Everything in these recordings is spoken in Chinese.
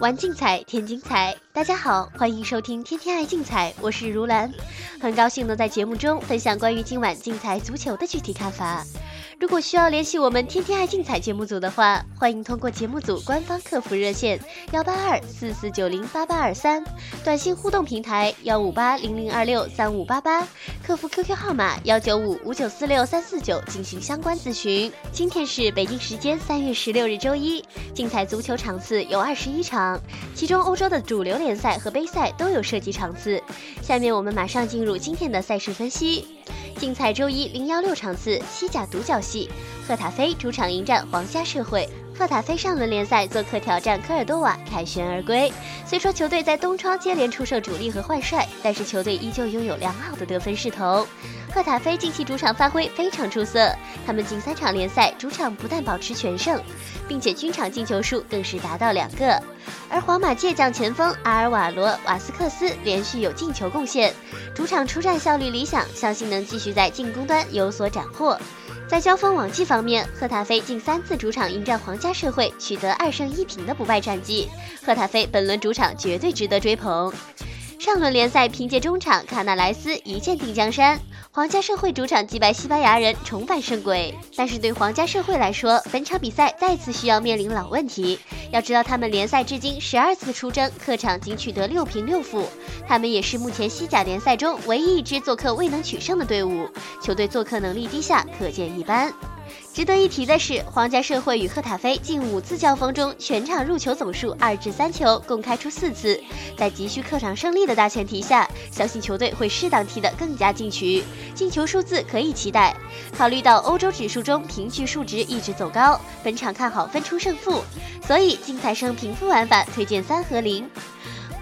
玩竞彩添精彩，大家好，欢迎收听天天爱竞彩，我是如兰，很高兴能在节目中分享关于今晚竞彩足球的具体看法。如果需要联系我们天天爱竞彩节目组的话，欢迎通过节目组官方客服热线幺八二四四九零八八二三，短信互动平台幺五八零零二六三五八八，客服 QQ 号码幺九五五九四六三四九进行相关咨询。今天是北京时间三月十六日周一，竞彩足球场次有二十一场，其中欧洲的主流联赛和杯赛都有涉及场次。下面我们马上进入今天的赛事分析。竞彩周一零幺六场次，西甲独角戏，赫塔菲主场迎战皇家社会。赫塔菲上轮联赛做客挑战科尔多瓦，凯旋而归。虽说球队在东窗接连出售主力和换帅，但是球队依旧拥有良好的得分势头。赫塔菲近期主场发挥非常出色，他们近三场联赛主场不但保持全胜，并且均场进球数更是达到两个。而皇马借将前锋阿尔瓦罗·瓦斯克斯连续有进球贡献，主场出战效率理想，相信能继续在进攻端有所斩获。在交锋往绩方面，赫塔菲近三次主场迎战皇家社会，取得二胜一平的不败战绩。赫塔菲本轮主场绝对值得追捧。上轮联赛凭借中场卡纳莱斯一剑定江山，皇家社会主场击败西班牙人重返胜轨。但是对皇家社会来说，本场比赛再次需要面临老问题。要知道，他们联赛至今十二次出征，客场仅取得六平六负。他们也是目前西甲联赛中唯一一支做客未能取胜的队伍，球队做客能力低下，可见一斑。值得一提的是，皇家社会与赫塔菲近五次交锋中，全场入球总数二至三球，共开出四次。在急需客场胜利的大前提下，相信球队会适当踢得更加进取，进球数字可以期待。考虑到欧洲指数中平局数值一直走高，本场看好分出胜负，所以竞彩生平负玩法推荐三和零。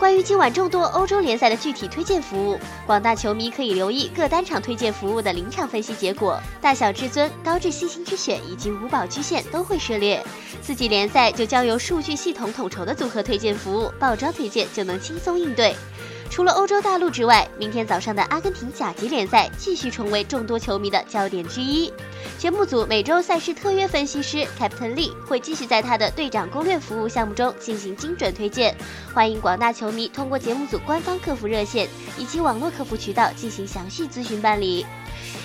关于今晚众多欧洲联赛的具体推荐服务，广大球迷可以留意各单场推荐服务的临场分析结果，大小至尊、高至细心之选以及五宝曲线都会涉猎。四季联赛就交由数据系统统筹的组合推荐服务，爆装推荐就能轻松应对。除了欧洲大陆之外，明天早上的阿根廷甲级联赛继续成为众多球迷的焦点之一。节目组每周赛事特约分析师 Captain Lee 会继续在他的队长攻略服务项目中进行精准推荐，欢迎广大球迷通过节目组官方客服热线以及网络客服渠道进行详细咨询办理。